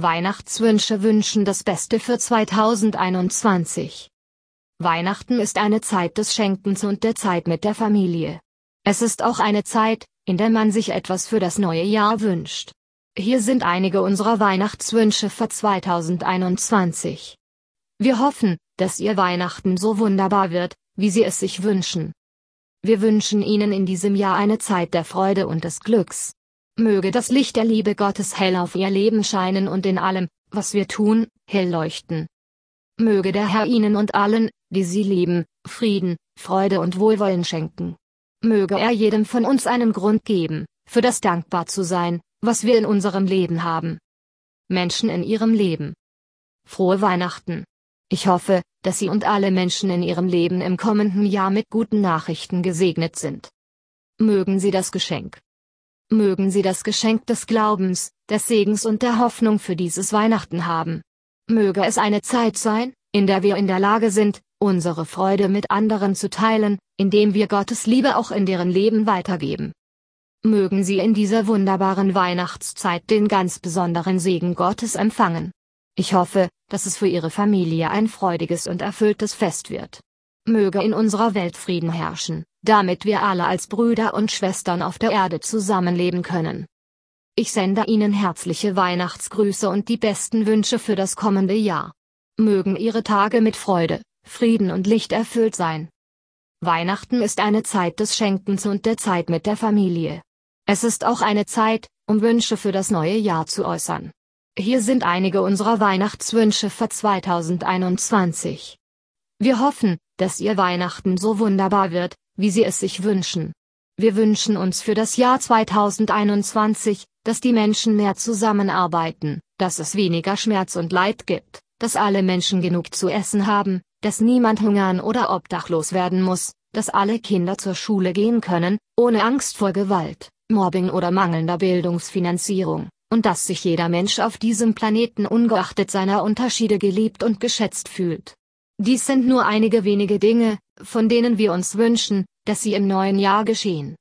Weihnachtswünsche wünschen das Beste für 2021. Weihnachten ist eine Zeit des Schenkens und der Zeit mit der Familie. Es ist auch eine Zeit, in der man sich etwas für das neue Jahr wünscht. Hier sind einige unserer Weihnachtswünsche für 2021. Wir hoffen, dass Ihr Weihnachten so wunderbar wird, wie Sie es sich wünschen. Wir wünschen Ihnen in diesem Jahr eine Zeit der Freude und des Glücks. Möge das Licht der Liebe Gottes hell auf Ihr Leben scheinen und in allem, was wir tun, hell leuchten. Möge der Herr Ihnen und allen, die Sie lieben, Frieden, Freude und Wohlwollen schenken. Möge er jedem von uns einen Grund geben, für das dankbar zu sein, was wir in unserem Leben haben. Menschen in ihrem Leben. Frohe Weihnachten. Ich hoffe, dass Sie und alle Menschen in Ihrem Leben im kommenden Jahr mit guten Nachrichten gesegnet sind. Mögen Sie das Geschenk. Mögen Sie das Geschenk des Glaubens, des Segens und der Hoffnung für dieses Weihnachten haben. Möge es eine Zeit sein, in der wir in der Lage sind, unsere Freude mit anderen zu teilen, indem wir Gottes Liebe auch in deren Leben weitergeben. Mögen Sie in dieser wunderbaren Weihnachtszeit den ganz besonderen Segen Gottes empfangen. Ich hoffe, dass es für Ihre Familie ein freudiges und erfülltes Fest wird. Möge in unserer Welt Frieden herrschen, damit wir alle als Brüder und Schwestern auf der Erde zusammenleben können. Ich sende Ihnen herzliche Weihnachtsgrüße und die besten Wünsche für das kommende Jahr. Mögen Ihre Tage mit Freude, Frieden und Licht erfüllt sein. Weihnachten ist eine Zeit des Schenkens und der Zeit mit der Familie. Es ist auch eine Zeit, um Wünsche für das neue Jahr zu äußern. Hier sind einige unserer Weihnachtswünsche für 2021. Wir hoffen, dass Ihr Weihnachten so wunderbar wird, wie Sie es sich wünschen. Wir wünschen uns für das Jahr 2021, dass die Menschen mehr zusammenarbeiten, dass es weniger Schmerz und Leid gibt, dass alle Menschen genug zu essen haben, dass niemand hungern oder obdachlos werden muss, dass alle Kinder zur Schule gehen können, ohne Angst vor Gewalt, Mobbing oder mangelnder Bildungsfinanzierung, und dass sich jeder Mensch auf diesem Planeten ungeachtet seiner Unterschiede geliebt und geschätzt fühlt. Dies sind nur einige wenige Dinge, von denen wir uns wünschen, dass sie im neuen Jahr geschehen.